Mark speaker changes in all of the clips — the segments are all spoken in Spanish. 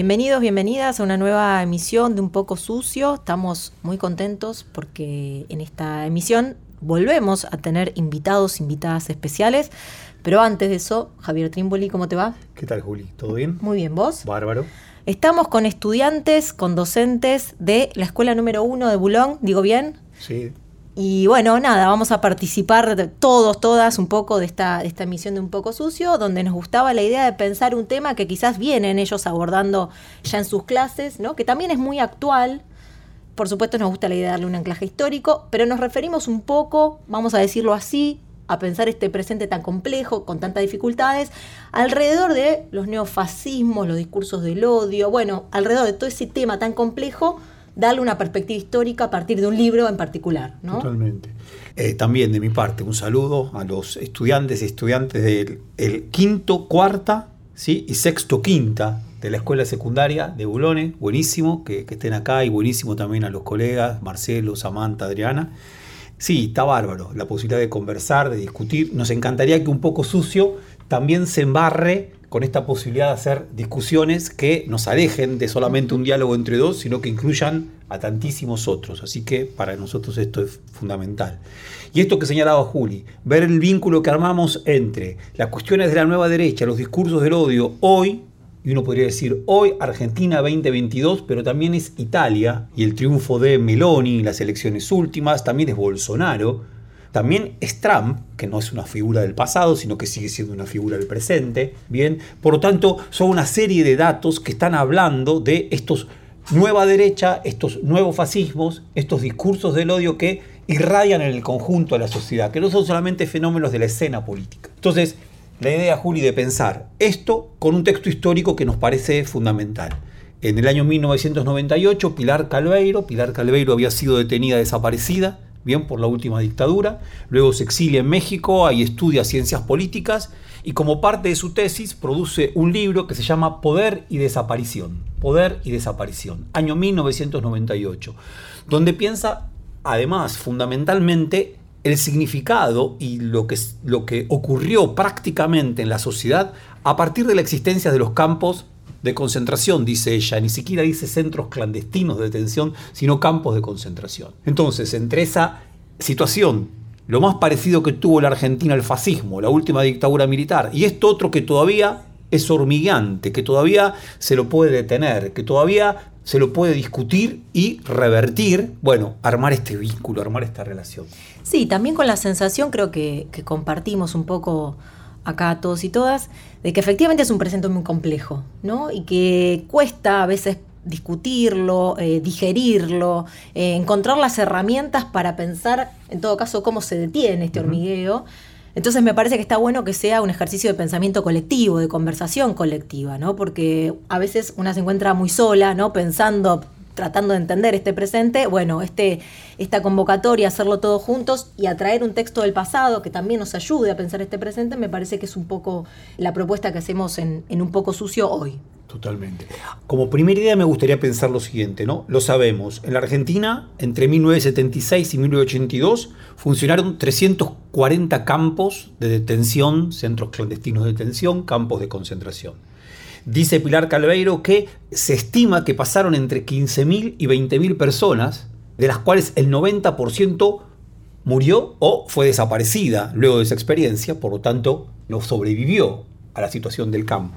Speaker 1: Bienvenidos, bienvenidas a una nueva emisión de Un poco sucio. Estamos muy contentos porque en esta emisión volvemos a tener invitados, invitadas especiales. Pero antes de eso, Javier Trimboli, ¿cómo te va?
Speaker 2: ¿Qué tal, Juli? ¿Todo bien?
Speaker 1: Muy bien, ¿vos?
Speaker 2: Bárbaro.
Speaker 1: Estamos con estudiantes, con docentes de la escuela número uno de Bulón, ¿digo bien?
Speaker 2: Sí,
Speaker 1: Y bueno, nada, vamos a participar todos, todas un poco de esta, de esta emisión de Un poco sucio, donde nos gustaba la idea de pensar un tema que quizás vienen ellos abordando ya en sus clases, ¿no? que también es muy actual. Por supuesto nos gusta la idea de darle un anclaje histórico, pero nos referimos un poco, vamos a decirlo así, a pensar este presente tan complejo, con tantas dificultades, alrededor de los neofascismos, los discursos del odio, bueno, alrededor de todo ese tema tan complejo, darle una perspectiva histórica a partir de un libro en particular, ¿no?
Speaker 2: totalmente. Eh, también de mi parte, un saludo a los estudiantes y estudiantes del el quinto, cuarta ¿sí? y sexto, quinta de la escuela secundaria de Bulone. Buenísimo que estén acá y buenísimo también a los colegas Marcelo, Samantha, Adriana. Sí, está bárbaro la posibilidad de conversar, de discutir. Nos encantaría que un poco sucio también se embarre con esta posibilidad de hacer discusiones que nos alejen de solamente un diálogo entre dos, sino que incluyan a tantísimos otros. Así que para nosotros esto es fundamental. Y esto que señalaba Juli, ver el vínculo que armamos entre las cuestiones de la nueva derecha, los discursos del odio hoy, y uno podría decir hoy Argentina 2022, pero también es Italia y el triunfo de Meloni, las elecciones últimas, también es Bolsonaro, también es Trump, que no es una figura del pasado, sino que sigue siendo una figura del presente. Bien, por lo tanto, son una serie de datos que están hablando de estos nueva derecha, estos nuevos fascismos, estos discursos del odio que irradian en el conjunto de la sociedad, que no son solamente fenómenos de la escena política. Entonces, la idea, Juli, de pensar esto con un texto histórico que nos parece fundamental. En el año 1998, Pilar Calveiro, Pilar Calveiro había sido detenida desaparecida, bien por la última dictadura, luego se exilia en México, ahí estudia ciencias políticas y como parte de su tesis produce un libro que se llama Poder y Desaparición, Poder y Desaparición, año 1998, donde piensa además fundamentalmente el significado y lo que, lo que ocurrió prácticamente en la sociedad a partir de la existencia de los campos de concentración, dice ella, ni siquiera dice centros clandestinos de detención, sino campos de concentración. Entonces, entre esa situación, lo más parecido que tuvo la Argentina al fascismo, la última dictadura militar, y esto otro que todavía es hormigueante, que todavía se lo puede detener, que todavía se lo puede discutir y revertir, bueno, armar este vínculo, armar esta relación.
Speaker 1: Sí, también con la sensación creo que, que compartimos un poco acá todos y todas, de que efectivamente es un presente muy complejo, ¿no? Y que cuesta a veces discutirlo, eh, digerirlo, eh, encontrar las herramientas para pensar, en todo caso, cómo se detiene este hormigueo. Entonces me parece que está bueno que sea un ejercicio de pensamiento colectivo, de conversación colectiva, ¿no? Porque a veces una se encuentra muy sola, ¿no? Pensando, tratando de entender este presente, bueno, este, esta convocatoria, hacerlo todos juntos y atraer un texto del pasado que también nos ayude a pensar este presente, me parece que es un poco la propuesta que hacemos en, en Un poco sucio hoy.
Speaker 2: Totalmente. Como primera idea me gustaría pensar lo siguiente, ¿no? Lo sabemos, en la Argentina, entre 1976 y 1982, funcionaron 340 campos de detención, centros clandestinos de detención, campos de concentración. Dice Pilar Calveiro que se estima que pasaron entre 15.000 y 20.000 personas, de las cuales el 90% murió o fue desaparecida luego de esa experiencia, por lo tanto no sobrevivió a la situación del campo.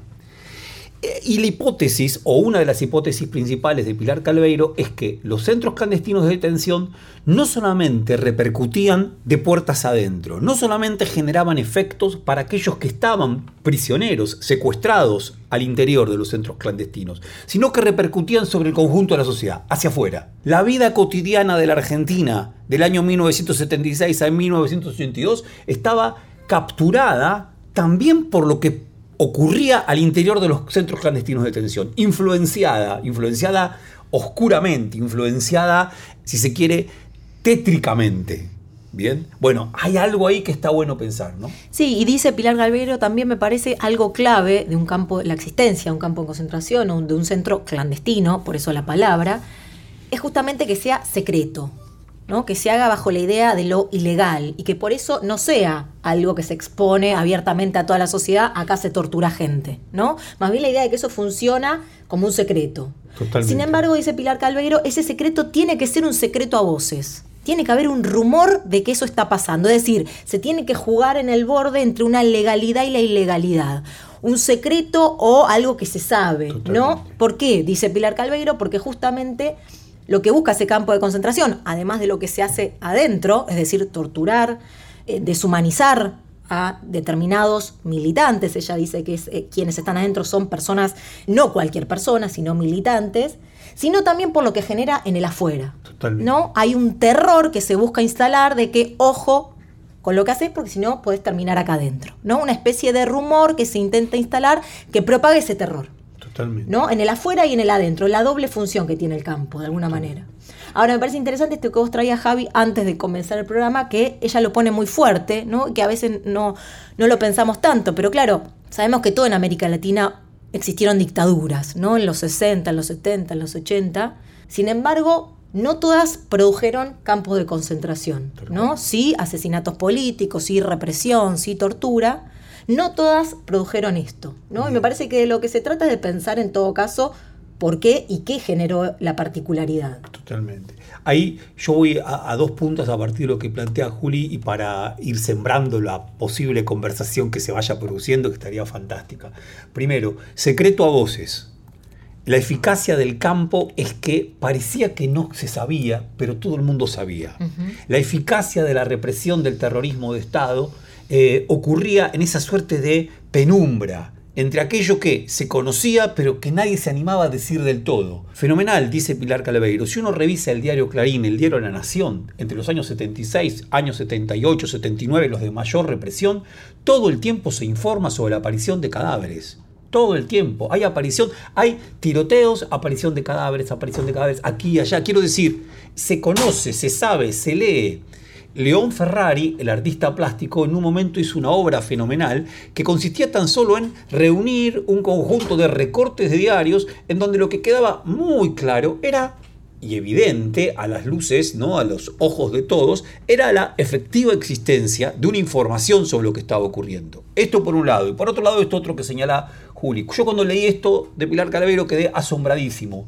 Speaker 2: Eh, y la hipótesis, o una de las hipótesis principales de Pilar Calveiro, es que los centros clandestinos de detención no solamente repercutían de puertas adentro, no solamente generaban efectos para aquellos que estaban prisioneros, secuestrados al interior de los centros clandestinos, sino que repercutían sobre el conjunto de la sociedad, hacia afuera. La vida cotidiana de la Argentina del año 1976 a 1982 estaba capturada también por lo que ocurría al interior de los centros clandestinos de detención, influenciada, influenciada oscuramente, influenciada, si se quiere, tétricamente. Bien, bueno, hay algo ahí que está bueno pensar, ¿no?
Speaker 1: Sí, y dice Pilar Galvero también me parece algo clave de un campo, la existencia de un campo de concentración o de un centro clandestino, por eso la palabra, es justamente que sea secreto, ¿no? que se haga bajo la idea de lo ilegal y que por eso no sea algo que se expone abiertamente a toda la sociedad, acá se tortura gente, ¿no? Más bien la idea de que eso funciona como un secreto. Sin embargo, dice Pilar Calveiro, ese secreto tiene que ser un secreto a voces. Tiene que haber un rumor de que eso está pasando. Es decir, se tiene que jugar en el borde entre una legalidad y la ilegalidad un secreto o algo que se sabe, ¿no? ¿Por qué? Dice Pilar Calveiro, porque justamente lo que busca ese campo de concentración, además de lo que se hace adentro, es decir, torturar, eh, deshumanizar a determinados militantes, ella dice que eh, quienes están adentro son personas, no cualquier persona, sino militantes, sino también por lo que genera en el afuera. ¿no? Hay un terror que se busca instalar de que, ojo, con lo que haces porque si no puedes terminar acá adentro, ¿no? Una especie de rumor que se intenta instalar que propague ese terror. ¿No? En el afuera y en el adentro, la doble función que tiene el campo, de alguna manera. Ahora, me parece interesante esto que vos traías, Javi, antes de comenzar el programa, que ella lo pone muy fuerte, ¿no? Que a veces no, no lo pensamos tanto, pero claro, sabemos que todo en América Latina existieron dictaduras, ¿no? En los 60, en los 70, en los 80. Sin embargo, no todas produjeron campos de concentración, ¿no? Sí, asesinatos políticos, sí, represión, sí, tortura, no todas produjeron esto, ¿no? Y me parece que de lo que se trata es de pensar en todo caso por qué y qué generó la particularidad.
Speaker 2: Totalmente. Ahí yo voy a, dos puntos a partir de lo que plantea Juli y para ir sembrando la posible conversación que se vaya produciendo, que estaría fantástica. Primero, secreto a voces. La eficacia del campo es que parecía que no se sabía, pero todo el mundo sabía. La eficacia de la represión del terrorismo de Estado eh, ocurría en esa suerte de penumbra entre aquello que se conocía pero que nadie se animaba a decir del todo. Fenomenal, dice Pilar Calaveiro. Si uno revisa el diario Clarín, el diario La Nación, entre los años 76, años 78, 79, los de mayor represión, todo el tiempo se informa sobre la aparición de cadáveres todo el tiempo. Hay aparición, hay tiroteos, aparición de cadáveres, aparición de cadáveres, aquí y allá. Quiero decir, se conoce, se sabe, se lee. León Ferrari, el artista plástico, en un momento hizo una obra fenomenal que consistía tan solo en reunir un conjunto de recortes de diarios en donde lo que quedaba muy claro era y evidente a las luces, ¿no? a los ojos de todos, era la efectiva existencia de una información sobre lo que estaba ocurriendo. Esto por un lado. Y por otro lado, esto otro que señala Juli. Yo cuando leí esto de Pilar Calavero quedé asombradísimo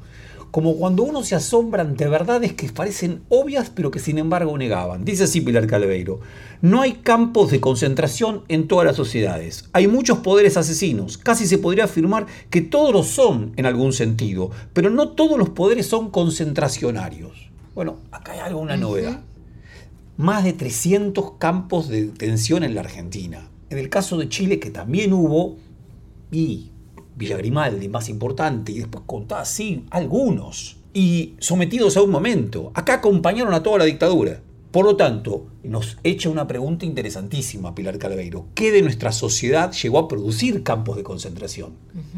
Speaker 2: como cuando uno se asombra ante verdades que parecen obvias pero que sin embargo negaban. Dice así Pilar Calveiro, no hay campos de concentración en todas las sociedades. Hay muchos poderes asesinos. Casi se podría afirmar que todos lo son en algún sentido, pero no todos los poderes son concentracionarios. Bueno, acá hay alguna novedad. Más de 300 campos de detención en la Argentina. En el caso de Chile, que también hubo, y Villa Grimaldi, más importante, y después contá así algunos, y sometidos a un momento. Acá acompañaron a toda la dictadura. Por lo tanto, nos echa una pregunta interesantísima, Pilar Calaveiro. ¿Qué de nuestra sociedad llegó a producir campos de concentración?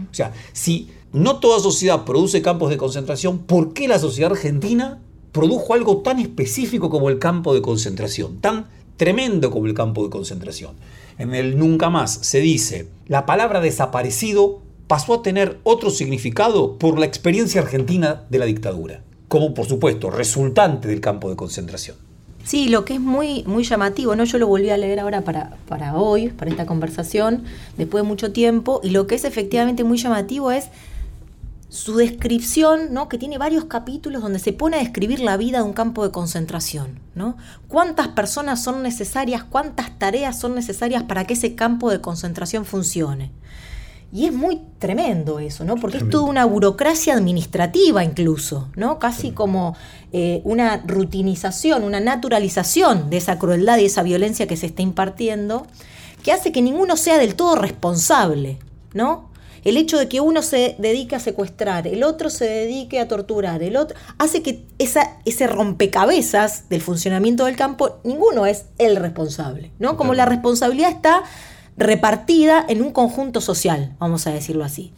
Speaker 2: O sea, si no toda sociedad produce campos de concentración, ¿por qué la sociedad argentina produjo algo tan específico como el campo de concentración? Tan tremendo como el campo de concentración. En el Nunca Más se dice, la palabra desaparecido pasó a tener otro significado por la experiencia argentina de la dictadura, como por supuesto resultante del campo de concentración.
Speaker 1: Sí, lo que es muy, muy llamativo, ¿no? Yo lo volví a leer ahora para, para hoy, para esta conversación, después de mucho tiempo, y lo que es efectivamente muy llamativo es su descripción, ¿no? que tiene varios capítulos donde se pone a describir la vida de un campo de concentración. ¿no? ¿Cuántas personas son necesarias, cuántas tareas son necesarias para que ese campo de concentración funcione? Y es muy tremendo eso, ¿no? Porque es toda una burocracia administrativa incluso, ¿no? Casi como eh, una rutinización, una naturalización de esa crueldad y esa violencia que se está impartiendo, que hace que ninguno sea del todo responsable, ¿no? El hecho de que uno se dedique a secuestrar, el otro se dedique a torturar, el otro, hace que esa, ese rompecabezas del funcionamiento del campo, ninguno es el responsable, ¿no? Como la responsabilidad está repartida en un conjunto social, vamos a decirlo así.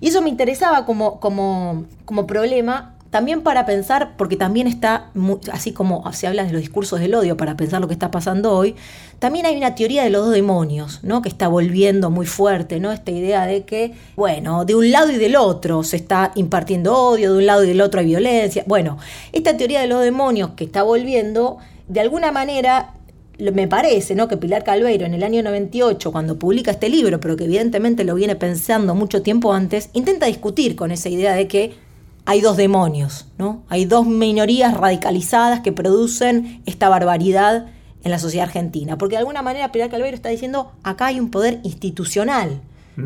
Speaker 1: Y eso me interesaba como, como, como problema también para pensar, porque también está, así como se habla de los discursos del odio, para pensar lo que está pasando hoy, también hay una teoría de los dos demonios, ¿no? Que está volviendo muy fuerte, ¿no? Esta idea de que, bueno, de un lado y del otro se está impartiendo odio, de un lado y del otro hay violencia. Bueno, esta teoría de los demonios que está volviendo, de alguna manera me parece ¿no? que Pilar Calveiro en el año 98, cuando publica este libro, pero que evidentemente lo viene pensando mucho tiempo antes, intenta discutir con esa idea de que hay dos demonios, ¿no? Hay dos minorías radicalizadas que producen esta barbaridad en la sociedad argentina. Porque de alguna manera Pilar Calveiro está diciendo, acá hay un poder institucional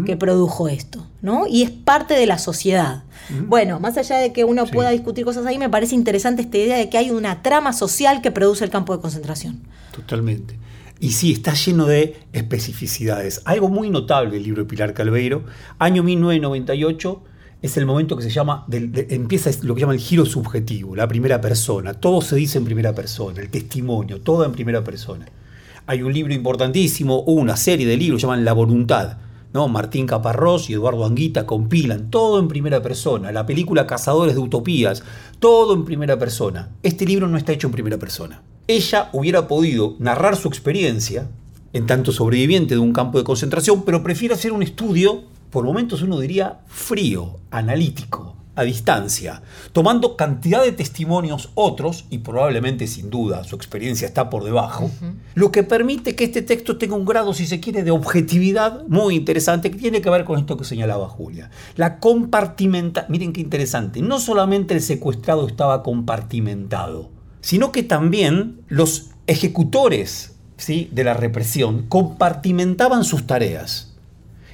Speaker 1: que produjo esto, ¿no? Y es parte de la sociedad. Bueno, más allá de que uno pueda discutir cosas ahí, me parece interesante esta idea de que hay una trama social que produce el campo de concentración.
Speaker 2: Totalmente. Y sí, está lleno de especificidades. Algo muy notable del libro de Pilar Calveiro, año 1998, es el momento que se llama, empieza lo que llama el giro subjetivo, la primera persona. Todo se dice en primera persona, el testimonio, todo en primera persona. Hay un libro importantísimo, una serie de libros, llaman La Voluntad, ¿no? Martín Caparrós y Eduardo Anguita compilan todo en primera persona. La película Cazadores de Utopías, todo en primera persona. Este libro no está hecho en primera persona. Ella hubiera podido narrar su experiencia, en tanto sobreviviente de un campo de concentración, pero prefiere hacer un estudio, por momentos uno diría frío, analítico, a distancia, tomando cantidad de testimonios otros, y probablemente sin duda su experiencia está por debajo, lo que permite que este texto tenga un grado, si se quiere, de objetividad muy interesante que tiene que ver con esto que señalaba Julia. La compartimenta, miren qué interesante, no solamente el secuestrado estaba compartimentado, sino que también los ejecutores ¿sí? de la represión compartimentaban sus tareas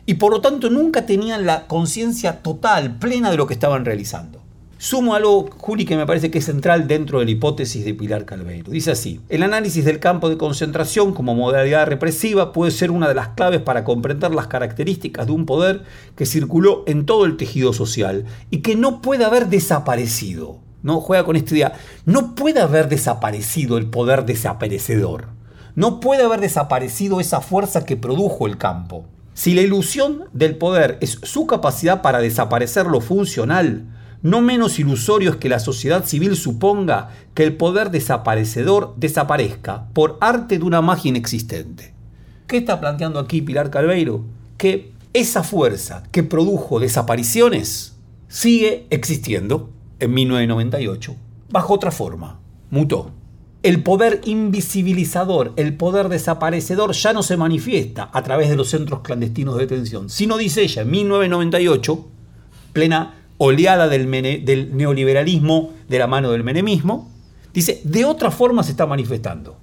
Speaker 2: y por lo tanto nunca tenían la conciencia total, plena de lo que estaban realizando. Sumo algo, Juli, que me parece que es central dentro de la hipótesis de Pilar Calveiro. Dice así, el análisis del campo de concentración como modalidad represiva puede ser una de las claves para comprender las características de un poder que circuló en todo el tejido social y que no puede haber desaparecido. No juega con esta idea. No puede haber desaparecido el poder desaparecedor. No puede haber desaparecido esa fuerza que produjo el campo. Si la ilusión del poder es su capacidad para desaparecer lo funcional, no menos ilusorio es que la sociedad civil suponga que el poder desaparecedor desaparezca por arte de una magia inexistente. ¿Qué está planteando aquí Pilar Calveiro? Que esa fuerza que produjo desapariciones sigue existiendo en 1998 bajo otra forma, mutó el poder invisibilizador, el poder desaparecedor ya no se manifiesta a través de los centros clandestinos de detención, sino dice ella en 1998, plena oleada del, del neoliberalismo de la mano del menemismo, dice, de otra forma se está manifestando.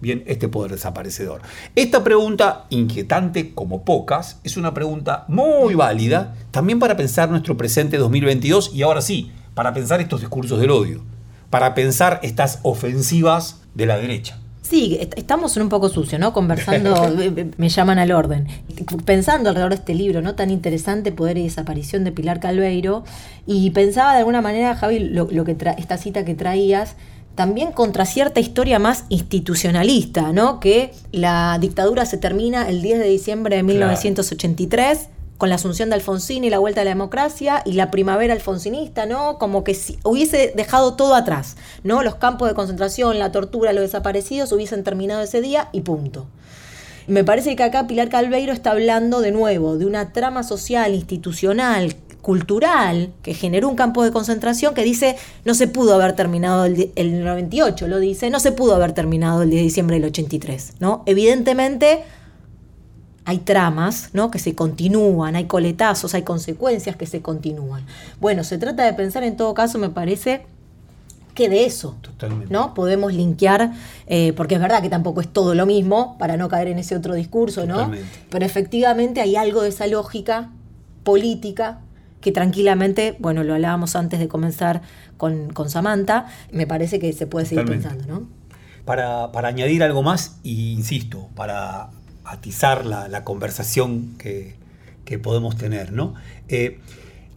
Speaker 2: Bien, este poder desaparecedor. Esta pregunta, inquietante como pocas, es una pregunta muy válida también para pensar nuestro presente 2022 y ahora sí, para pensar estos discursos del odio para pensar estas ofensivas de la derecha.
Speaker 1: Sí, estamos un poco sucios, ¿no? Conversando, me llaman al orden. Pensando alrededor de este libro, ¿no? Tan interesante, Poder y Desaparición de Pilar Calveiro. Y pensaba de alguna manera, Javi, lo, que esta cita que traías, también contra cierta historia más institucionalista, ¿no? Que la dictadura se termina el 10 de diciembre de 1983 con la asunción de Alfonsín y la vuelta a la democracia y la primavera alfonsinista, ¿no? Como que si hubiese dejado todo atrás, ¿no? Los campos de concentración, la tortura, los desaparecidos hubiesen terminado ese día y punto. Me parece que acá Pilar Calveiro está hablando de nuevo de una trama social, institucional, cultural que generó un campo de concentración que dice no se pudo haber terminado el, el 98, lo dice, no se pudo haber terminado el 10 de diciembre del 83, ¿no? Evidentemente hay tramas ¿no? que se continúan, hay coletazos, hay consecuencias que se continúan. Bueno, se trata de pensar en todo caso, me parece, que de eso.
Speaker 2: Totalmente.
Speaker 1: ¿No? Podemos linkear, eh, porque es verdad que tampoco es todo lo mismo, para no caer en ese otro discurso, ¿no?
Speaker 2: Totalmente.
Speaker 1: Pero efectivamente hay algo de esa lógica política que tranquilamente, bueno, lo hablábamos antes de comenzar con, con Samantha, me parece que se puede seguir
Speaker 2: Totalmente.
Speaker 1: pensando, ¿no?
Speaker 2: Para, para añadir algo más, y insisto, para atizar la, la conversación que, que podemos tener, ¿no? Eh,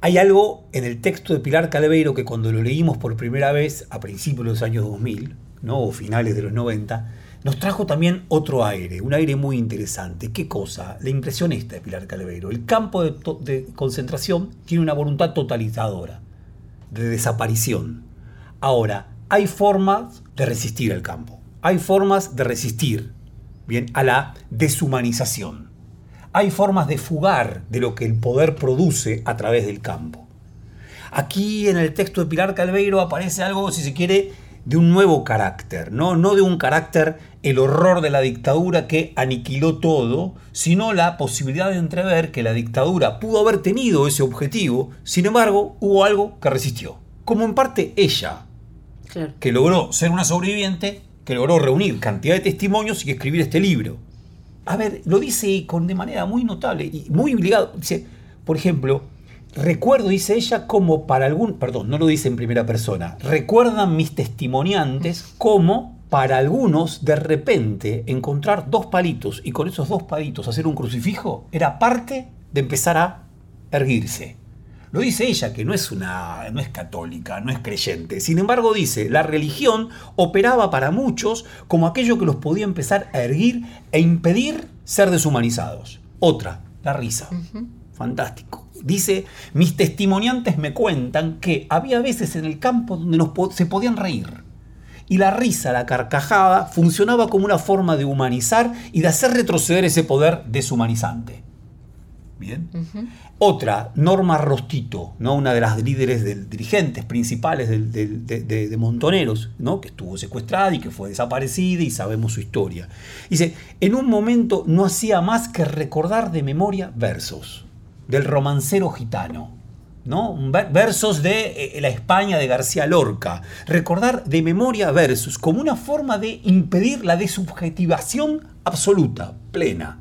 Speaker 2: hay algo en el texto de Pilar Calaveiro que cuando lo leímos por primera vez a principios de los años 2000, ¿no? o finales de los 90, nos trajo también otro aire, un aire muy interesante. ¿Qué cosa? La impresión esta de Pilar Calaveiro. El campo de, de concentración tiene una voluntad totalizadora, de desaparición. Ahora, hay formas de resistir al campo. Hay formas de resistir bien, a la deshumanización. Hay formas de fugar de lo que el poder produce a través del campo. Aquí en el texto de Pilar Calveiro aparece algo, si se quiere, de un nuevo carácter, ¿no? no de un carácter el horror de la dictadura que aniquiló todo, sino la posibilidad de entrever que la dictadura pudo haber tenido ese objetivo, sin embargo, hubo algo que resistió. Como en parte ella,
Speaker 1: Claro.
Speaker 2: que logró ser una sobreviviente, que logró reunir cantidad de testimonios y escribir este libro. A ver, lo dice con de manera muy notable y muy ligado. Dice, por ejemplo, recuerdo, dice ella, como para algún, perdón, no lo dice en primera persona, recuerdan mis testimoniantes como para algunos de repente encontrar dos palitos y con esos dos palitos hacer un crucifijo era parte de empezar a erguirse. Lo dice ella, que no es una. no es católica, no es creyente. Sin embargo, dice, la religión operaba para muchos como aquello que los podía empezar a erguir e impedir ser deshumanizados. Otra, la risa. Fantástico. Dice, mis testimoniantes me cuentan que había veces en el campo donde nos po- se podían reír. Y la risa, la carcajada, funcionaba como una forma de humanizar y de hacer retroceder ese poder deshumanizante. Bien. Otra, Norma Rostito, ¿no? una de las líderes del, dirigentes principales del- del- de, de- de Montoneros, ¿no? que estuvo secuestrada y que fue desaparecida y sabemos su historia. Dice, en un momento no hacía más que recordar de memoria versos del romancero gitano. ¿no? Versos de eh, la España de García Lorca. Recordar de memoria versos como una forma de impedir la desubjetivación absoluta, plena.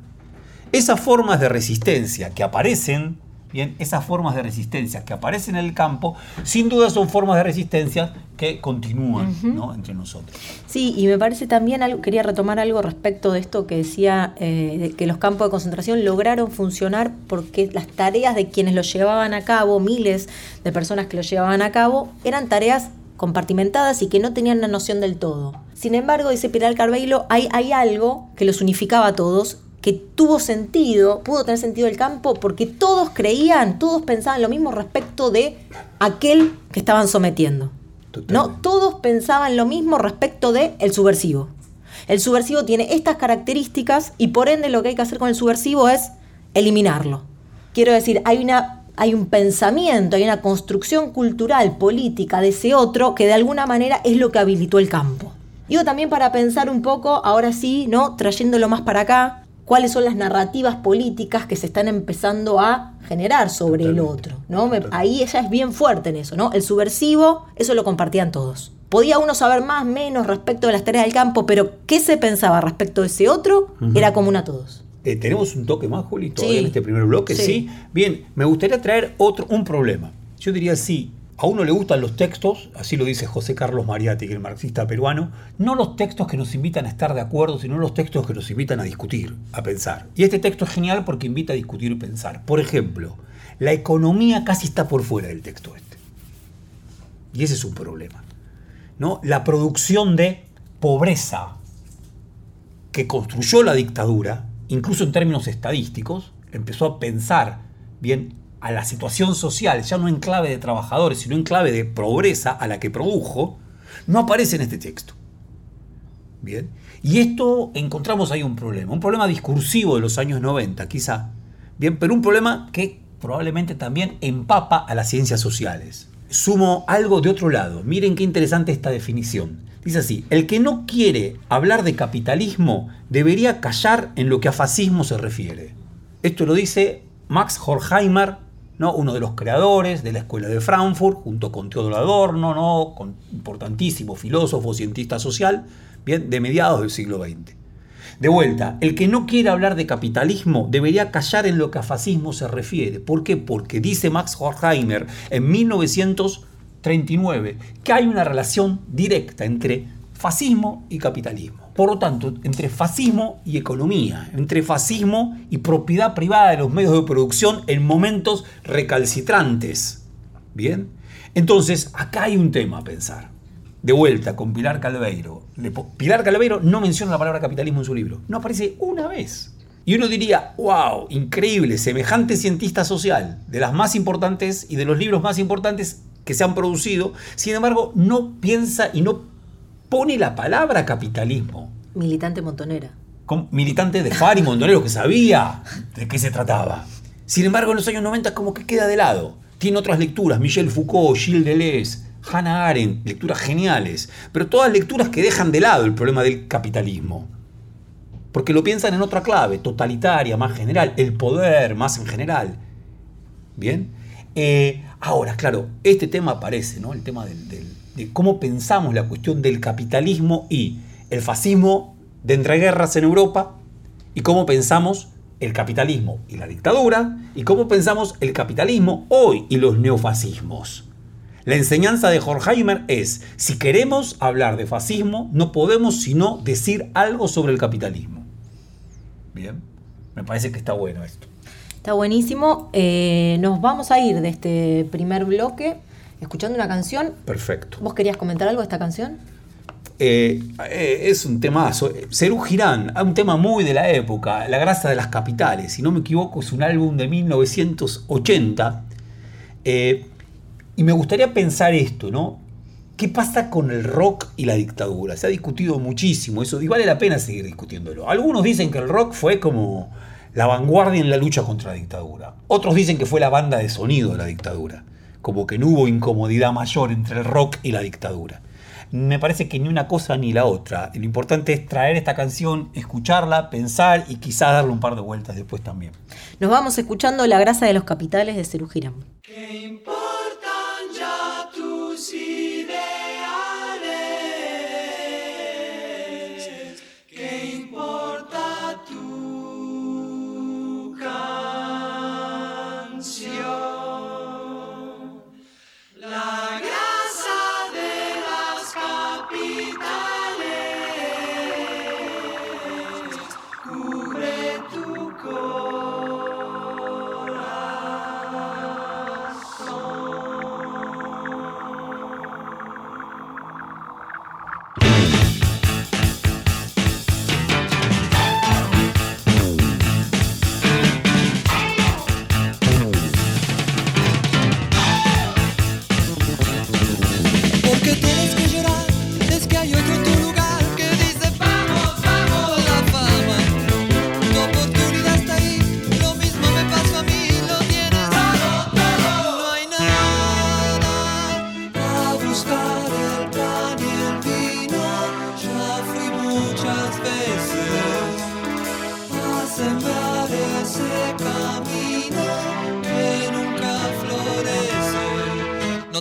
Speaker 2: Esas formas de resistencia que aparecen, bien, esas formas de resistencia que aparecen en el campo, sin duda son formas de resistencia que continúan ¿no? entre nosotros.
Speaker 1: Sí, y me parece también algo, quería retomar algo respecto de esto que decía, eh, de que los campos de concentración lograron funcionar porque las tareas de quienes los llevaban a cabo, miles de personas que los llevaban a cabo, eran tareas compartimentadas y que no tenían una noción del todo. Sin embargo, dice Pilar Carbeilo, hay, hay algo que los unificaba a todos, que tuvo sentido, pudo tener sentido el campo, porque todos creían, todos pensaban lo mismo respecto de aquel que estaban sometiendo. No, todos pensaban lo mismo respecto de el subversivo. El subversivo tiene estas características y por ende lo que hay que hacer con el subversivo es eliminarlo. Quiero decir, hay una hay un pensamiento, hay una construcción cultural, política de ese otro que de alguna manera es lo que habilitó el campo. Digo también para pensar un poco, ahora sí, ¿no? Trayéndolo más para acá, cuáles son las narrativas políticas que se están empezando a generar sobre el otro, ¿no? Me- ahí ella es bien fuerte en eso, ¿no? El subversivo, eso lo compartían todos. Podía uno saber más, menos respecto de las tareas del campo, pero qué se pensaba respecto de ese otro era común a todos.
Speaker 2: Eh, ¿Tenemos un toque más, Juli, todavía
Speaker 1: Sí.
Speaker 2: en este primer bloque?
Speaker 1: Sí.
Speaker 2: Sí. Bien, me gustaría traer otro, un problema. Yo diría sí. A uno le gustan los textos, así lo dice José Carlos es el marxista peruano, no los textos que nos invitan a estar de acuerdo, sino los textos que nos invitan a discutir, a pensar. Y este texto es genial porque invita a discutir y pensar. Por ejemplo, la economía casi está por fuera del texto este. Y ese es un problema. ¿no? La producción de pobreza que construyó la dictadura, incluso en términos estadísticos, empezó a pensar bien a la situación social, ya no en clave de trabajadores, sino en clave de pobreza a la que produjo, no aparece en este texto. Bien. Y esto encontramos ahí un problema, un problema discursivo de los años 90, quizá. Bien, pero un problema que probablemente también empapa a las ciencias sociales. Sumo algo de otro lado. Miren qué interesante esta definición. Dice así, el que no quiere hablar de capitalismo debería callar en lo que a fascismo se refiere. Esto lo dice Max Horkheimer ¿no? uno de los creadores de la Escuela de Frankfurt, junto con Teodoro Adorno, ¿no? con importantísimo filósofo, cientista social, bien, de mediados del siglo XX. De vuelta, el que no quiera hablar de capitalismo debería callar en lo que a fascismo se refiere. ¿Por qué? Porque dice Max Horkheimer en 1939 que hay una relación directa entre fascismo y capitalismo. Por lo tanto, entre fascismo y economía, entre fascismo y propiedad privada de los medios de producción en momentos recalcitrantes. ¿Bien? Entonces, acá hay un tema a pensar. De vuelta con Pilar Calveiro. Pilar Calveiro no menciona la palabra capitalismo en su libro. No aparece una vez. Y uno diría, wow, increíble, semejante cientista social, de las más importantes y de los libros más importantes que se han producido, sin embargo, no piensa y no pone la palabra capitalismo.
Speaker 3: Militante montonera.
Speaker 2: militante de FAR y montonero que sabía de qué se trataba. Sin embargo, en los años 90 como que queda de lado. Tiene otras lecturas, Michel Foucault, Gilles Deleuze, Hannah Arendt, lecturas geniales, pero todas lecturas que dejan de lado el problema del capitalismo. Porque lo piensan en otra clave, totalitaria, más general, el poder, más en general. ¿Bien? Eh, ahora, claro, este tema aparece, ¿no? El tema del de cómo pensamos la cuestión del capitalismo y el fascismo de entreguerras en Europa y cómo pensamos el capitalismo y la dictadura y cómo pensamos el capitalismo hoy y los neofascismos. La enseñanza de Horkheimer es, si queremos hablar de fascismo, no podemos sino decir algo sobre el capitalismo. Bien, me parece que está bueno esto.
Speaker 3: Está buenísimo. Eh, nos vamos a ir de este primer bloque escuchando una canción.
Speaker 2: Perfecto.
Speaker 3: ¿Vos querías comentar algo de esta canción?
Speaker 2: Eh, eh, es un temazo. Cerú Girán, un tema muy de la época, La grasa de las capitales. Si no me equivoco, es un álbum de 1980. Eh, y me gustaría pensar esto, ¿no? ¿Qué pasa con el rock y la dictadura? Se ha discutido muchísimo eso y vale la pena seguir discutiéndolo. Algunos dicen que el rock fue como la vanguardia en la lucha contra la dictadura. Otros dicen que fue la banda de sonido de la dictadura como que no hubo incomodidad mayor entre el rock y la dictadura. Me parece que ni una cosa ni la otra. Lo importante es traer esta canción, escucharla, pensar y quizás darle un par de vueltas después también.
Speaker 3: Nos vamos escuchando La grasa de los capitales de Cerú Girán.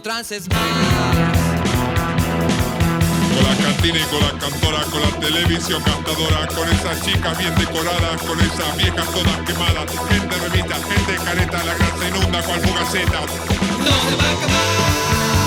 Speaker 4: Trances más. Con la cantina y con la cantora, con la televisión cantadora, con esas chicas bien decoradas, con esas viejas todas quemadas, gente revista, gente careta, la grasa inunda cual fugaceta. No se va a acabar.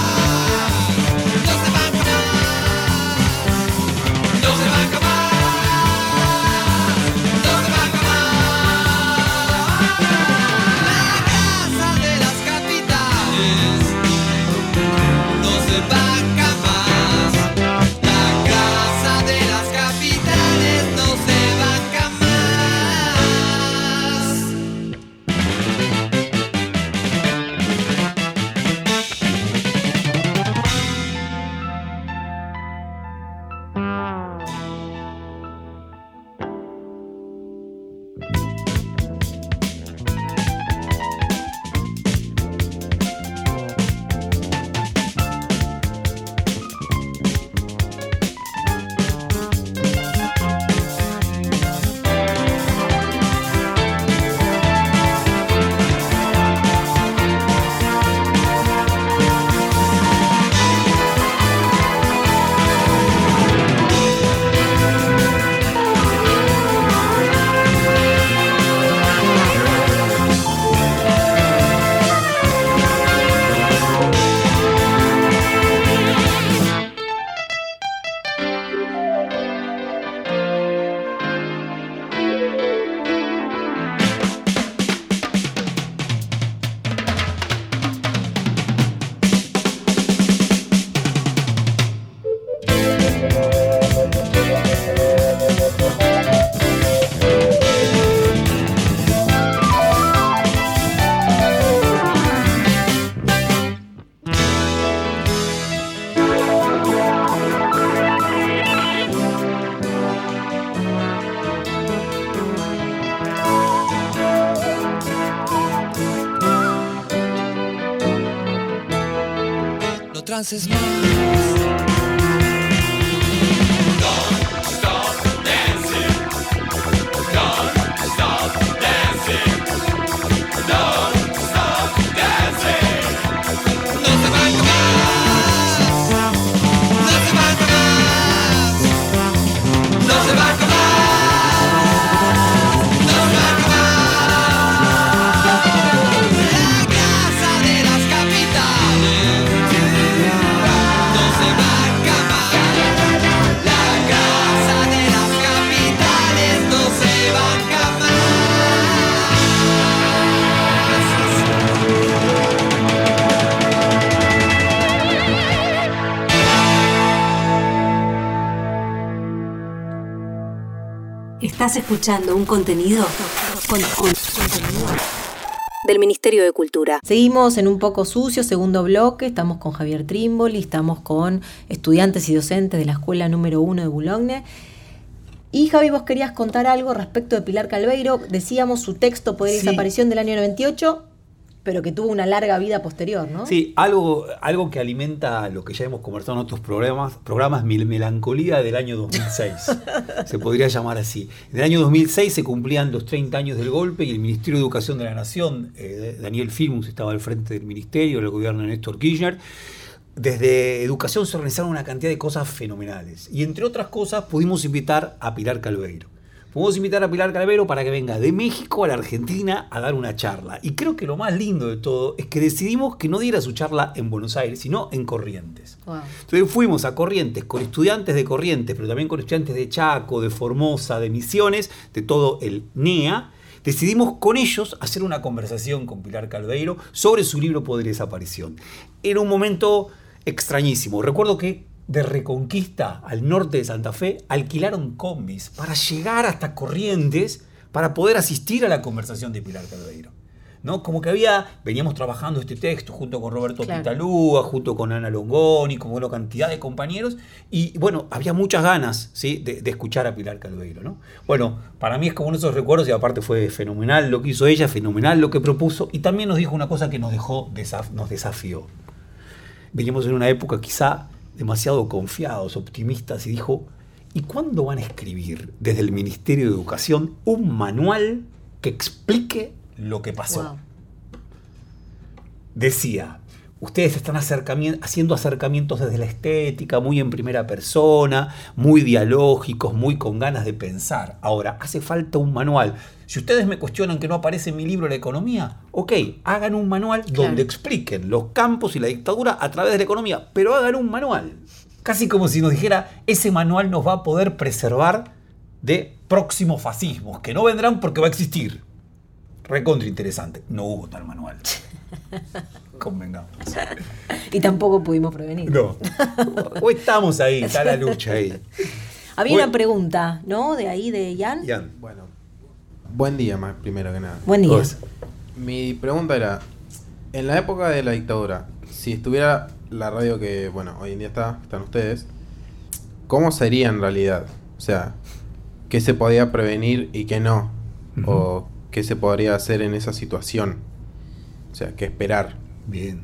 Speaker 3: No
Speaker 5: Estás escuchando un contenido con, con- contenido del Ministerio de Cultura.
Speaker 1: Seguimos en un poco sucio, segundo bloque, estamos con Javier Trimboli, estamos con estudiantes y docentes de la escuela número uno de Boulogne. Y Javi, vos querías contar algo respecto de Pilar Calveiro. Decíamos su texto Poder y
Speaker 2: Sí.
Speaker 1: Desaparición del año 98, pero que tuvo una larga vida posterior, ¿no?
Speaker 2: Sí, algo, algo que alimenta lo que ya hemos conversado en otros programas, programas Melancolía del año 2006. se podría llamar así. En el año 2006 se cumplían los 30 años del golpe y el Ministerio de Educación de la Nación, eh, Daniel Filmus estaba al frente del ministerio, del gobierno de Néstor Kirchner. Desde educación se organizaron una cantidad de cosas fenomenales. Y entre otras cosas pudimos invitar a Pilar Calveiro. Pudimos invitar a Pilar Calveiro para que venga de México a la Argentina a dar una charla. Y creo que lo más lindo de todo es que decidimos que no diera su charla en Buenos Aires, sino en Corrientes.
Speaker 1: Wow.
Speaker 2: Entonces fuimos a Corrientes con estudiantes de Corrientes, pero también con estudiantes de Chaco, de Formosa, de Misiones, de todo el NEA. Decidimos con ellos hacer una conversación con Pilar Calveiro sobre su libro Poder y Desaparición. Era un momento extrañísimo. Recuerdo que de Reconquista al norte de Santa Fe alquilaron combis para llegar hasta Corrientes para poder asistir a la conversación de Pilar Calveiro. ¿no? Como que había, veníamos trabajando este texto junto con Roberto
Speaker 1: Claro.
Speaker 2: Pitalúa, junto con Ana Longoni, con una cantidad de compañeros, y bueno, había muchas ganas ¿sí? de, de escuchar a Pilar Calveiro. ¿no? Bueno, para mí es como uno de esos recuerdos, y aparte fue fenomenal lo que hizo ella, fenomenal lo que propuso, y también nos dijo una cosa que nos dejó, desaf- nos desafió. Veníamos en una época quizá demasiado confiados, optimistas, y dijo, ¿y cuándo van a escribir desde el Ministerio de Educación un manual que explique lo que pasó?
Speaker 1: Wow.
Speaker 2: decía, ustedes están haciendo acercamientos desde la estética, muy en primera persona, muy dialógicos, muy con ganas de pensar. Ahora, hace falta un manual. Si ustedes me cuestionan que no aparece en mi libro La economía, ok, hagan un manual donde expliquen los campos y la dictadura a través de la economía, pero hagan un manual. Casi como si nos dijera, ese manual nos va a poder preservar de próximos fascismos, que no vendrán porque va a existir. Recontra interesante. No hubo tal manual. Convengamos.
Speaker 1: Y tampoco pudimos prevenir.
Speaker 2: No. Hoy estamos ahí, está la lucha ahí.
Speaker 1: Había
Speaker 2: Bueno.
Speaker 1: una pregunta, ¿no? De ahí, de Ian.
Speaker 2: Ian,
Speaker 6: Bueno, buen día más primero que nada.
Speaker 1: Buen día.
Speaker 6: Mi pregunta era, en la época de la dictadura, si estuviera la radio que, bueno, hoy en día está, están ustedes, ¿cómo sería en realidad? O sea, ¿qué se podía prevenir y qué no? ¿O qué se podría hacer en esa situación? O sea, ¿qué esperar?
Speaker 2: Bien,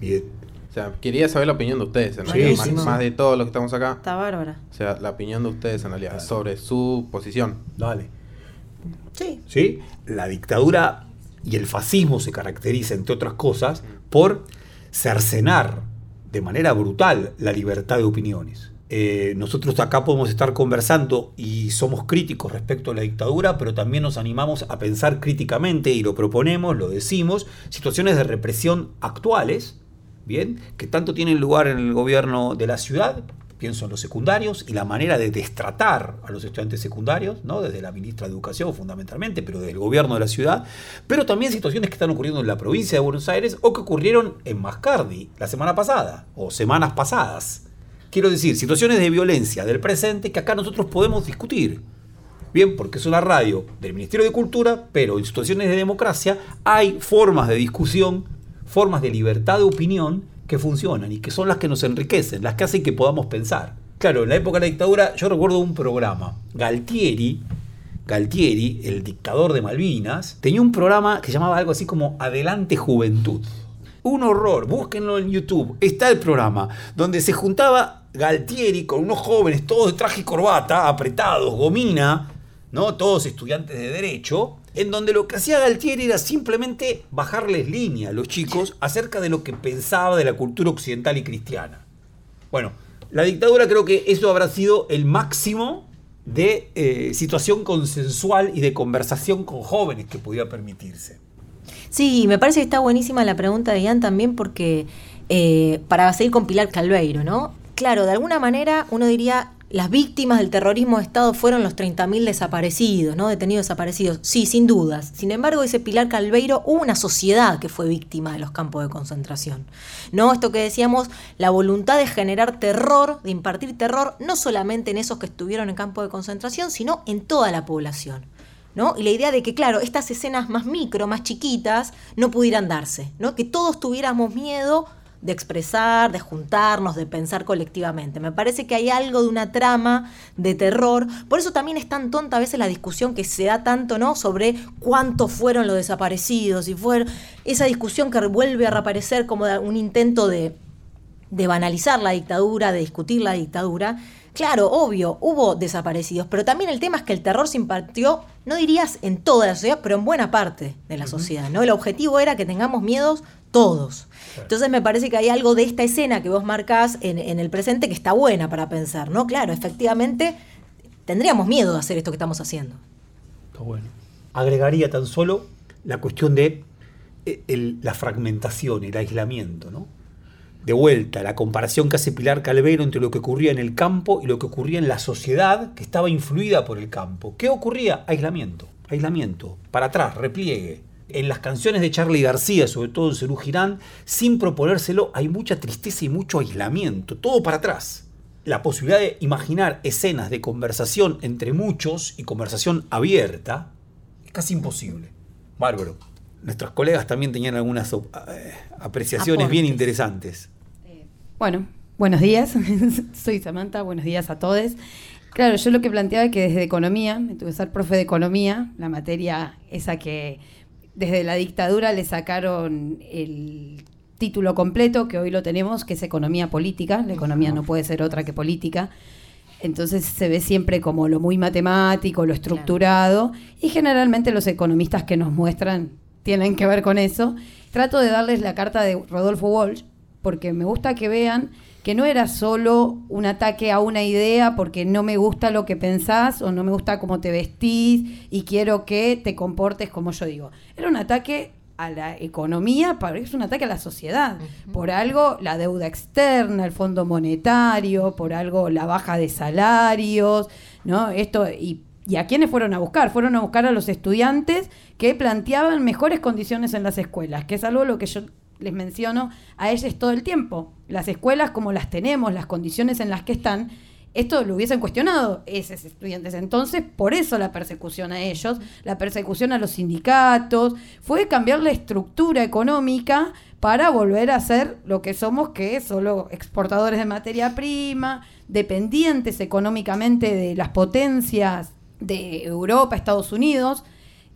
Speaker 2: bien.
Speaker 6: O sea, quería saber la opinión de ustedes, en
Speaker 2: Sí,
Speaker 6: realidad,
Speaker 2: sí,
Speaker 6: más,
Speaker 2: sí.
Speaker 6: más de todos los que estamos acá.
Speaker 1: Está bárbara.
Speaker 6: O sea, la opinión de ustedes en realidad
Speaker 2: Claro.
Speaker 6: sobre su posición.
Speaker 2: Dale.
Speaker 1: Sí.
Speaker 2: ¿Sí? La dictadura y el fascismo se caracteriza, entre otras cosas, por cercenar de manera brutal la libertad de opiniones. Eh, nosotros acá podemos estar conversando y somos críticos respecto a la dictadura, pero también nos animamos a pensar críticamente y lo proponemos, lo decimos, situaciones de represión actuales, ¿bien? Que tanto tienen lugar en el gobierno de la ciudad, pienso en los secundarios, y la manera de destratar a los estudiantes secundarios, ¿no? Desde la ministra de Educación fundamentalmente, pero del gobierno de la ciudad, pero también situaciones que están ocurriendo en la provincia de Buenos Aires o que ocurrieron en Mascardi la semana pasada, o semanas pasadas. Quiero decir, situaciones de violencia del presente que acá nosotros podemos discutir. Bien, porque es una radio del Ministerio de Cultura, pero en situaciones de democracia hay formas de discusión, formas de libertad de opinión que funcionan y que son las que nos enriquecen, las que hacen que podamos pensar. Claro, en la época de la dictadura yo recuerdo un programa, Galtieri, Galtieri, el dictador de Malvinas, tenía un programa que llamaba algo así como Adelante Juventud. Un horror, búsquenlo en YouTube. Está el programa donde se juntaba Galtieri con unos jóvenes, todos de traje y corbata, apretados, gomina, ¿no? Todos estudiantes de derecho, en donde lo que hacía Galtieri era simplemente bajarles línea a los chicos acerca de lo que pensaba de la cultura occidental y cristiana. Bueno, la dictadura creo que eso habrá sido el máximo de eh, situación consensual y de conversación con jóvenes que podía permitirse.
Speaker 1: Sí, me parece que está buenísima la pregunta de Ian también porque eh, para seguir con Pilar Calveiro, ¿no? Claro, de alguna manera uno diría las víctimas del terrorismo de Estado fueron los 30.000 desaparecidos, ¿no? Detenidos desaparecidos. Sí, sin dudas. Sin embargo, dice Pilar Calveiro, hubo una sociedad que fue víctima de los campos de concentración. ¿No? Esto que decíamos, la voluntad de generar terror, de impartir terror, no solamente en esos que estuvieron en campos de concentración, sino en toda la población. ¿No? Y la idea de que, claro, estas escenas más micro, más chiquitas, no pudieran darse, ¿no? Que todos tuviéramos miedo de expresar, de juntarnos, de pensar colectivamente. Me parece que hay algo de una trama de terror. Por eso también es tan tonta a veces la discusión que se da tanto, ¿no? Sobre cuántos fueron los desaparecidos y fueron esa discusión que vuelve a reaparecer como un intento de, de banalizar la dictadura, de discutir la dictadura. Claro, obvio, hubo desaparecidos, pero también el tema es que el terror se impartió, no dirías en toda la sociedad, pero en buena parte de la sociedad, ¿no? El objetivo era que tengamos miedos todos. Entonces me parece que hay algo de esta escena que vos marcás en, en, el presente que está buena para pensar, ¿no? Claro, efectivamente tendríamos miedo de hacer esto que estamos haciendo.
Speaker 2: Está bueno. Agregaría tan solo la cuestión de eh, el, la fragmentación, el aislamiento, ¿no? De vuelta, la comparación que hace Pilar Calvero entre lo que ocurría en el campo y lo que ocurría en la sociedad que estaba influida por el campo. ¿Qué ocurría? Aislamiento, aislamiento, para atrás, repliegue, en las canciones de Charlie García, sobre todo en Cerú Girán, sin proponérselo, hay mucha tristeza y mucho aislamiento, todo para atrás. La posibilidad de imaginar escenas de conversación entre muchos y conversación abierta es casi imposible. Bárbaro. Nuestros colegas también tenían algunas eh, apreciaciones
Speaker 1: Aportes.
Speaker 2: bien interesantes.
Speaker 7: Bueno, buenos días. Soy Samantha, buenos días a todos. Claro, yo lo que planteaba es que desde economía, me tuve que ser profe de economía, la materia esa que desde la dictadura le sacaron el título completo, que hoy lo tenemos, que es economía política. La economía no puede ser otra que política. Entonces se ve siempre como lo muy matemático, lo estructurado, y generalmente los economistas que nos muestran tienen que ver con eso. Trato de darles la carta de Rodolfo Walsh, porque me gusta que vean que no era solo un ataque a una idea porque no me gusta lo que pensás o no me gusta cómo te vestís y quiero que te comportes como yo digo. Era un ataque a la economía, pero es un ataque a la sociedad. Por algo la deuda externa, el fondo monetario, por algo la baja de salarios, ¿no? Esto y ¿Y a quiénes fueron a buscar? Fueron a buscar a los estudiantes que planteaban mejores condiciones en las escuelas, que es algo lo que yo les menciono a ellos todo el tiempo. Las escuelas como las tenemos, las condiciones en las que están, esto lo hubiesen cuestionado esos estudiantes. Entonces, por eso la persecución a ellos, la persecución a los sindicatos, fue cambiar la estructura económica para volver a ser lo que somos, que es solo exportadores de materia prima, dependientes económicamente de las potencias de Europa, Estados Unidos,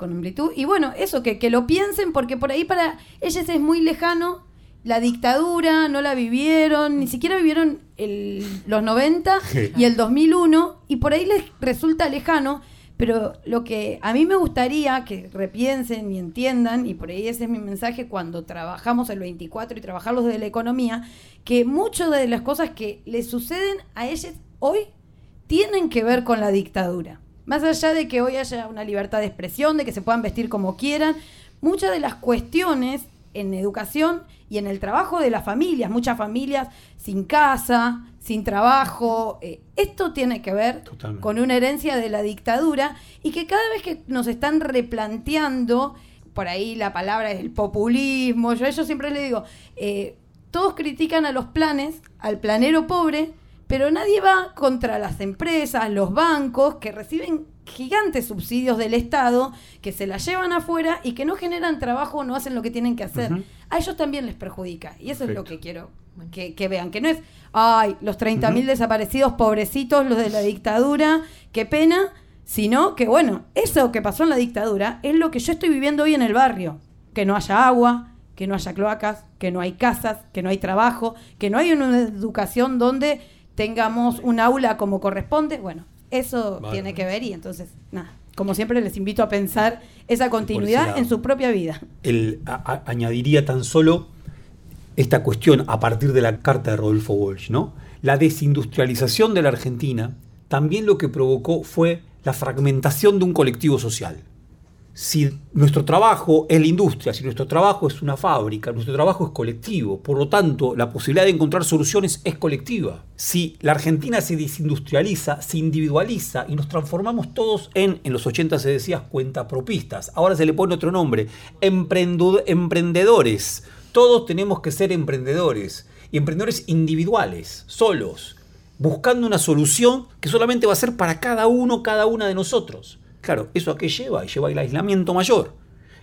Speaker 7: con amplitud. Y bueno, eso, que, que lo piensen, porque por ahí para ellos es muy lejano la dictadura, no la vivieron, ni siquiera vivieron el, los 90
Speaker 2: Sí.
Speaker 7: y el 2001, y por ahí les resulta lejano. Pero lo que a mí me gustaría que repiensen y entiendan, y por ahí ese es mi mensaje cuando trabajamos el 24 y trabajarlos de la economía, que muchas de las cosas que les suceden a ellos hoy tienen que ver con la dictadura. Más allá de que hoy haya una libertad de expresión, de que se puedan vestir como quieran, muchas de las cuestiones en educación y en el trabajo de las familias, muchas familias sin casa, sin trabajo, eh, esto tiene que ver
Speaker 2: Totalmente.
Speaker 7: con una herencia de la dictadura y que cada vez que nos están replanteando, por ahí la palabra es el populismo, yo a ellos siempre les digo, eh, todos critican a los planes, al planero pobre, pero nadie va contra las empresas, los bancos, que reciben gigantes subsidios del Estado, que se la llevan afuera y que no generan trabajo, no hacen lo que tienen que hacer. A ellos también les perjudica. Y eso es lo que quiero que, que vean, que no es, ay, los 30.000
Speaker 2: Ujú.
Speaker 7: desaparecidos, pobrecitos, los de la dictadura, qué pena, sino que, bueno, eso que pasó en la dictadura es lo que yo estoy viviendo hoy en el barrio. Que no haya agua, que no haya cloacas, que no hay casas, que no hay trabajo, que no hay una educación donde tengamos un aula como corresponde. Bueno, eso tiene que ver y entonces, nada, como siempre les invito a pensar esa continuidad en su propia vida.
Speaker 2: El- a- a- añadiría tan solo esta cuestión a partir de la carta de Rodolfo Walsh, ¿no? La desindustrialización de la Argentina también lo que provocó fue la fragmentación de un colectivo social. Si nuestro trabajo es la industria, si nuestro trabajo es una fábrica, nuestro trabajo es colectivo, por lo tanto la posibilidad de encontrar soluciones es colectiva. Si la Argentina se desindustrializa, se individualiza y nos transformamos todos en, en los 80 se decía, cuentapropistas, ahora se le pone otro nombre, emprendedores. Todos tenemos que ser emprendedores y emprendedores individuales, solos, buscando una solución que solamente va a ser para cada uno, cada una de nosotros. Claro, ¿eso a qué lleva? Lleva el aislamiento mayor.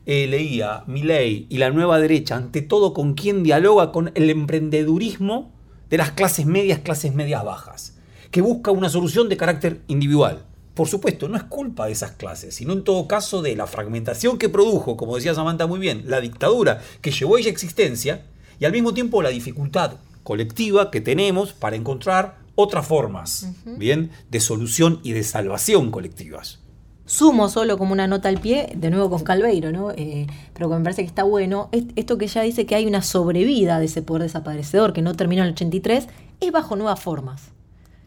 Speaker 2: Eh, leía Milei y la nueva derecha, ante todo, con quién dialoga con el emprendedurismo de las clases medias, clases medias bajas, que busca una solución de carácter individual. Por supuesto, no es culpa de esas clases, sino en todo caso de la fragmentación que produjo, como decía Samantha muy bien, la dictadura que llevó a ella existencia y al mismo tiempo la dificultad colectiva que tenemos para encontrar otras formas, bien, de solución y de salvación colectivas.
Speaker 1: Sumo solo como una nota al pie, de nuevo con Calveiro, ¿no? Eh, pero que me parece que está bueno, es- esto que ella dice que hay una sobrevida de ese poder desaparecedor que no terminó en el 83, es bajo nuevas formas.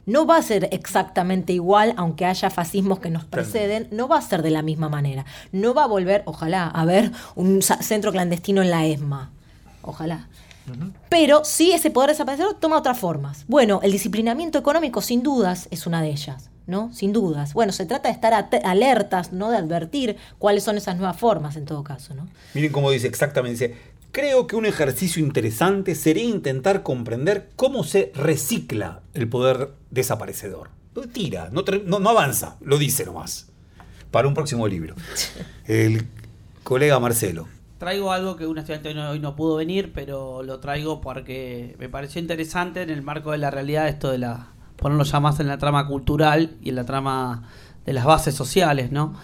Speaker 1: No va a ser exactamente igual, aunque haya fascismos que nos preceden, no va a ser de la misma manera. No va a volver, ojalá, a haber un centro clandestino en la ESMA. Ojalá. Pero sí ese poder desaparecedor toma otras formas. Bueno, el disciplinamiento económico sin dudas es una de ellas, ¿no? Sin dudas. Bueno, se trata de estar alertas, ¿no? De advertir cuáles son esas nuevas formas en todo caso, ¿no?
Speaker 2: Miren cómo dice exactamente. Dice, creo que un ejercicio interesante sería intentar comprender cómo se recicla el poder desaparecedor. Lo Tira, no, no- no avanza, lo dice nomás. Para un próximo libro. El colega Marcelo.
Speaker 8: Traigo algo que un estudiante hoy no, hoy no pudo venir, pero lo traigo porque me pareció interesante en el marco de la realidad esto de la ponerlo ya más en la trama cultural y en la trama de las bases sociales, ¿no?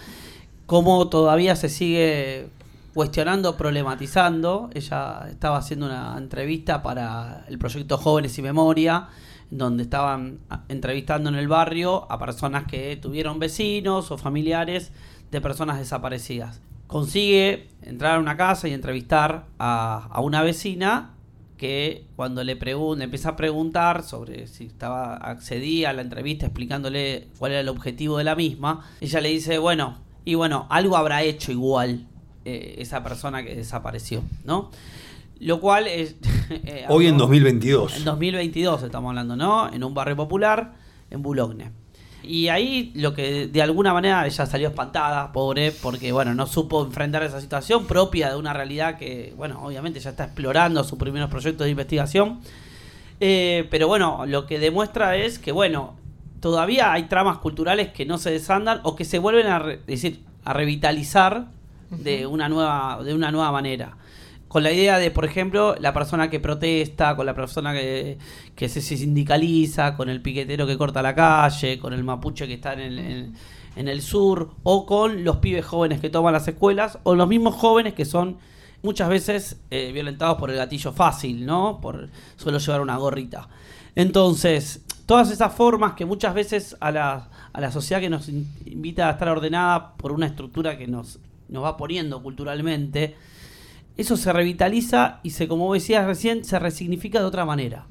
Speaker 8: Cómo todavía se sigue cuestionando, problematizando. Ella estaba haciendo una entrevista para el proyecto Jóvenes y Memoria, donde estaban entrevistando en el barrio a personas que tuvieron vecinos o familiares de personas desaparecidas. Consigue entrar a una casa y entrevistar a una vecina que cuando le pregunta, empieza a preguntar sobre si estaba accedía a la entrevista explicándole cuál era el objetivo de la misma, ella le dice, bueno, y bueno, algo habrá hecho igual eh, esa persona que desapareció, ¿no? Lo cual es... eh,
Speaker 2: Hoy en
Speaker 8: habló-
Speaker 2: 2022.
Speaker 8: en 2022 estamos hablando, ¿no? En un barrio popular, en Boulogne. Y ahí lo que de alguna manera ella salió espantada, pobre, porque bueno, no supo enfrentar esa situación propia de una realidad que, bueno, obviamente ya está explorando sus primeros proyectos de investigación. Eh, pero bueno, lo que demuestra es que, bueno, todavía hay tramas culturales que no se desandan o que se vuelven a, re- decir, a revitalizar de una nueva, de una nueva manera. Con la idea de, por ejemplo, la persona que protesta, con la persona que, que se sindicaliza, con el piquetero que corta la calle, con el mapuche que está en el, en- el sur, o con los pibes jóvenes que toman las escuelas, o los mismos jóvenes que son muchas veces eh, violentados por el gatillo fácil, ¿no? Por solo llevar una gorrita. Entonces, todas esas formas que muchas veces a la, a la sociedad que nos in- invita a estar ordenada por una estructura que nos, nos va poniendo culturalmente, eso se revitaliza y se, como decías recién, se resignifica de otra manera.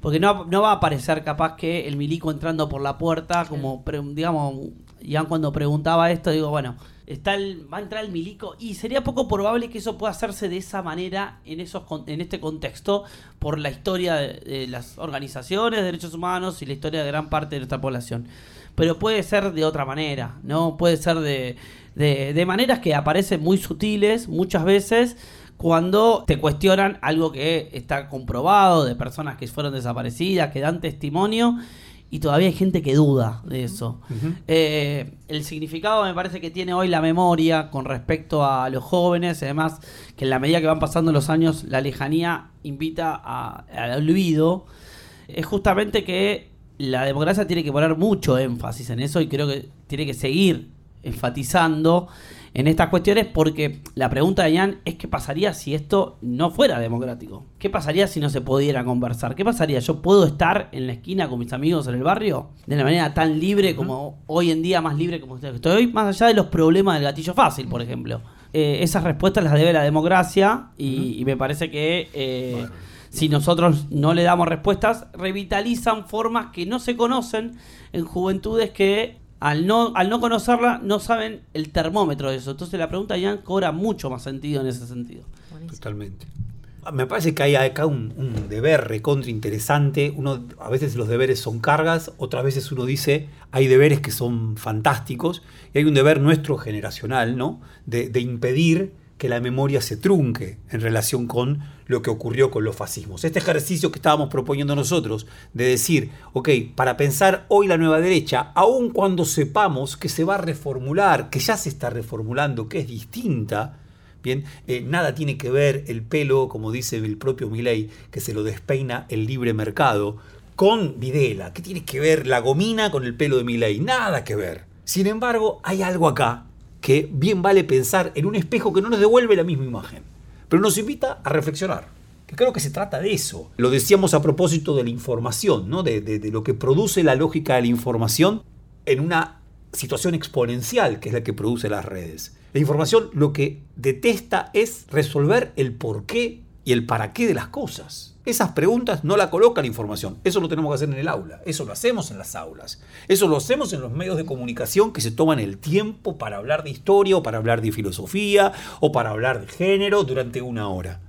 Speaker 8: Porque no, no va a aparecer capaz que el milico entrando por la puerta, como, pre- digamos, Ian cuando preguntaba esto, digo, bueno, está el, va a entrar el milico y sería poco probable que eso pueda hacerse de esa manera en, esos, en este contexto por la historia de, de las organizaciones de derechos humanos y la historia de gran parte de nuestra población. Pero puede ser de otra manera, ¿no? Puede ser de, de, de maneras que aparecen muy sutiles muchas veces cuando te cuestionan algo que está comprobado de personas que fueron desaparecidas, que dan testimonio y todavía hay gente que duda de eso. Eh, el significado me parece que tiene hoy la memoria con respecto a los jóvenes, además que en la medida que van pasando los años la lejanía invita a- al olvido, es justamente que la democracia tiene que poner mucho énfasis en eso y creo que tiene que seguir enfatizando en estas cuestiones porque la pregunta de Ian es qué pasaría si esto no fuera democrático. ¿Qué pasaría si no se pudiera conversar? ¿Qué pasaría? ¿Yo puedo estar en la esquina con mis amigos en el barrio de la manera tan libre como hoy en día, más libre como estoy hoy, más allá de los problemas del gatillo fácil, por ejemplo? Eh, esas respuestas las debe la democracia y, y me parece que... eh, si nosotros no le damos respuestas, revitalizan formas que no se conocen en juventudes que al no, al no conocerla no saben el termómetro de eso. Entonces la pregunta de Ian cobra mucho más sentido en ese sentido.
Speaker 2: Totalmente. Me parece que hay acá un, un deber recontra interesante. Uno, a veces los deberes son cargas, otras veces uno dice hay deberes que son fantásticos y hay un deber nuestro generacional, ¿no? De, de impedir que la memoria se trunque en relación con lo que ocurrió con los fascismos. Este ejercicio que estábamos proponiendo nosotros, de decir, ok, para pensar hoy la nueva derecha, aun cuando sepamos que se va a reformular, que ya se está reformulando, que es distinta, Bien, eh, nada tiene que ver el pelo, como dice el propio Milei, que se lo despeina el libre mercado, con Videla. ¿Qué tiene que ver la gomina con el pelo de Milei? Nada que ver. Sin embargo, hay algo acá que bien vale pensar en un espejo que no nos devuelve la misma imagen, pero nos invita a reflexionar. Que creo que se trata de eso. Lo decíamos a propósito de la información, ¿no? de, lo que produce la lógica de la información en una situación exponencial que es la que produce las redes. La información lo que detesta es resolver el por qué y el para qué de las cosas. Esas preguntas no la coloca la información. Eso lo tenemos que hacer en el aula. Eso lo hacemos en las aulas. Eso lo hacemos en los medios de comunicación que se toman el tiempo para hablar de historia o para hablar de filosofía o para hablar de género durante una hora.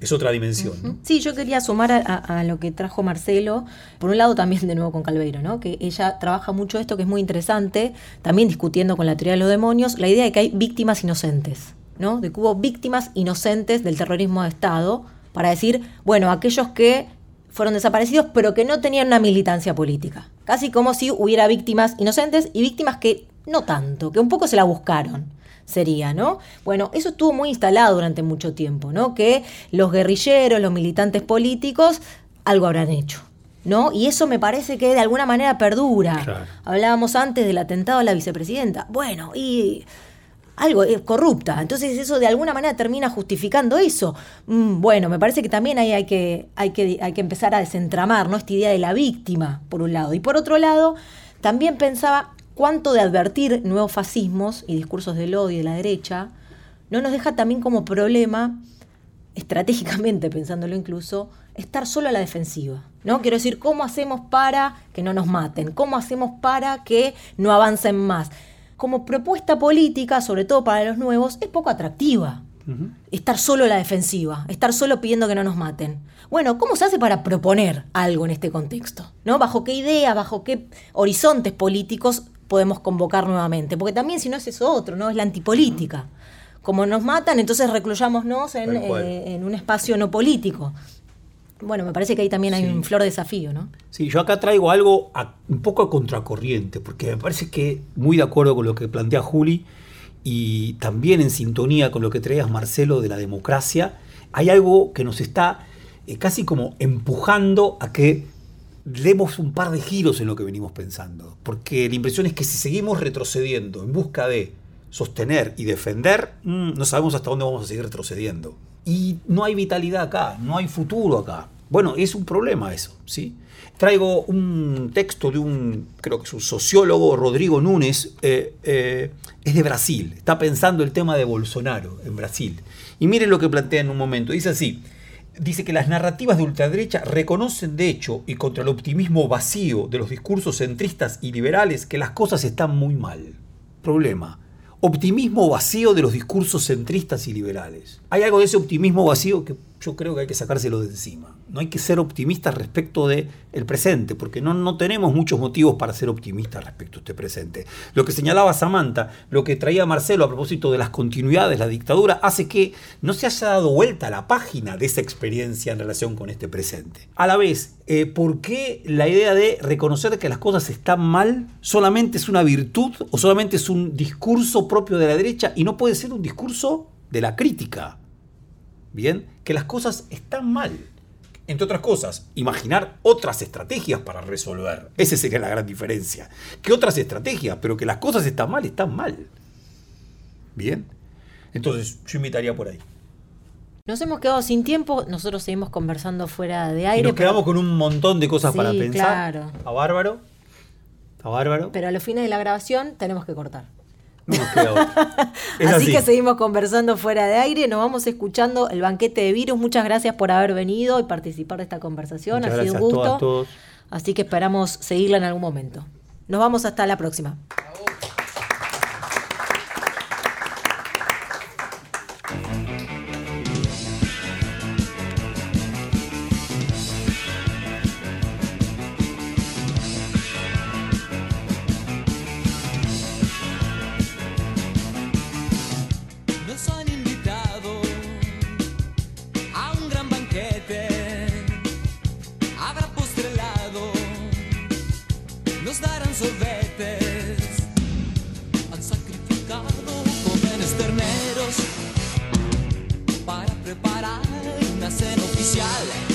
Speaker 2: Es otra dimensión.
Speaker 1: Sí, yo quería sumar a, a- a lo que trajo Marcelo, por un lado también de nuevo con Calveiro, ¿no? que ella trabaja mucho esto que es muy interesante, también discutiendo con la teoría de los demonios, la idea de que hay víctimas inocentes, ¿no? de que hubo víctimas inocentes del terrorismo de Estado, para decir, bueno, aquellos que fueron desaparecidos pero que no tenían una militancia política. Casi como si hubiera víctimas inocentes y víctimas que no tanto, que un poco se la buscaron sería, ¿no? Bueno, eso estuvo muy instalado durante mucho tiempo, ¿no? Que los guerrilleros, los militantes políticos, algo habrán hecho, ¿no? Y eso me parece que de alguna manera perdura.
Speaker 2: Claro.
Speaker 1: Hablábamos antes del atentado a la vicepresidenta. Bueno, y algo es corrupta. Entonces eso de alguna manera termina justificando eso. Mm, bueno, me parece que también ahí hay que, hay, que, hay que empezar a desentramar ¿no? esta idea de la víctima, por un lado. Y por otro lado, también pensaba cuánto de advertir nuevos fascismos y discursos del odio de la derecha no nos deja también como problema estratégicamente pensándolo incluso, estar solo a la defensiva. ¿no? Quiero decir, ¿cómo hacemos para que no nos maten? ¿Cómo hacemos para que no avancen más? Como propuesta política, sobre todo para los nuevos, es poco atractiva. Estar solo a la defensiva, estar solo pidiendo que no nos maten. Bueno, ¿cómo se hace para proponer algo en este contexto? ¿No? ¿Bajo qué idea, bajo qué horizontes políticos podemos convocar nuevamente? Porque también si no es eso otro, ¿no? Es la antipolítica. Como nos matan, entonces recluyámonos en, eh, en un espacio no político. Bueno, me parece que ahí también hay
Speaker 2: Sí.
Speaker 1: un flor desafío, ¿no?
Speaker 2: Sí, yo acá traigo algo a- un poco a contracorriente, porque me parece que muy de acuerdo con lo que plantea Juli y también en sintonía con lo que traías Marcelo de la democracia, hay algo que nos está eh, casi como empujando a que demos un par de giros en lo que venimos pensando, porque la impresión es que si seguimos retrocediendo en busca de sostener y defender, mm, no sabemos hasta dónde vamos a seguir retrocediendo. Y no hay vitalidad acá, no hay futuro acá. Bueno, es un problema eso, ¿sí? Traigo un texto de un, creo que es sociólogo, Rodrigo Núñez, eh, eh, es de Brasil, está pensando el tema de Bolsonaro en Brasil. Y miren lo que plantea en un momento, dice así, dice que las narrativas de ultraderecha reconocen de hecho y contra el optimismo vacío de los discursos centristas y liberales que las cosas están muy mal. Problema. Optimismo vacío de los discursos centristas y liberales. Hay algo de ese optimismo vacío que yo creo que hay que sacárselo de encima. No hay que ser optimistas respecto del el presente, porque no, no tenemos muchos motivos para ser optimistas respecto a este presente. Lo que señalaba Samantha, lo que traía Marcelo a propósito de las continuidades, la dictadura, hace que no se haya dado vuelta la página de esa experiencia en relación con este presente. A la vez, eh, ¿por qué la idea de reconocer que las cosas están mal solamente es una virtud o solamente es un discurso propio de la derecha y no puede ser un discurso de la crítica? Bien, que las cosas están mal. Entre otras cosas, imaginar otras estrategias para resolver. Esa sería la gran diferencia. Que otras estrategias, pero que las cosas están mal, están mal. Bien. Entonces, yo invitaría por ahí.
Speaker 1: Nos hemos quedado sin tiempo, nosotros seguimos conversando fuera de
Speaker 2: Y
Speaker 1: aire.
Speaker 2: nos
Speaker 1: pero-
Speaker 2: quedamos con un montón de cosas
Speaker 1: Sí,
Speaker 2: para pensar.
Speaker 1: claro.
Speaker 2: A bárbaro. A bárbaro.
Speaker 1: Pero a los fines de la grabación tenemos que cortar.
Speaker 2: No nos queda otra.
Speaker 1: Así,
Speaker 2: así.
Speaker 1: que seguimos conversando fuera de aire, nos vamos escuchando el banquete de virus. Muchas gracias por haber venido y participar de esta conversación.
Speaker 2: Muchas
Speaker 1: ha sido un
Speaker 2: a
Speaker 1: gusto.
Speaker 2: todas, todos.
Speaker 1: Así que esperamos seguirla en algún momento. Nos vamos hasta la próxima.
Speaker 3: social.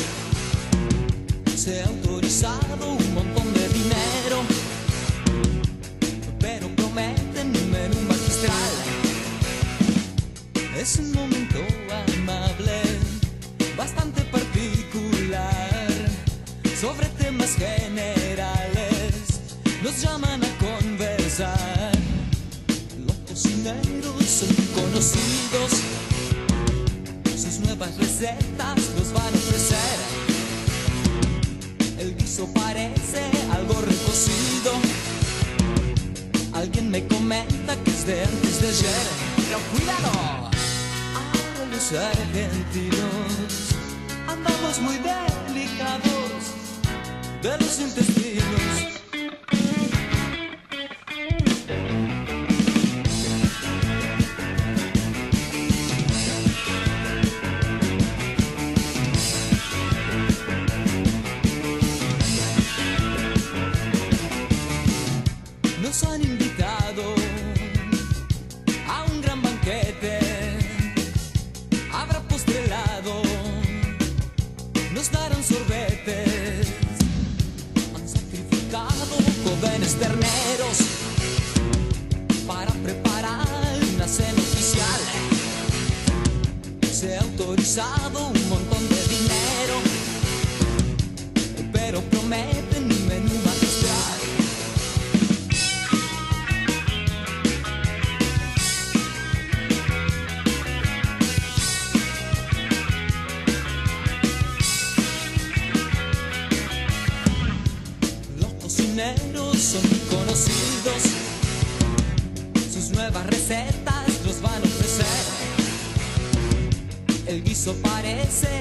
Speaker 3: Un montón de dinero, pero prometen parece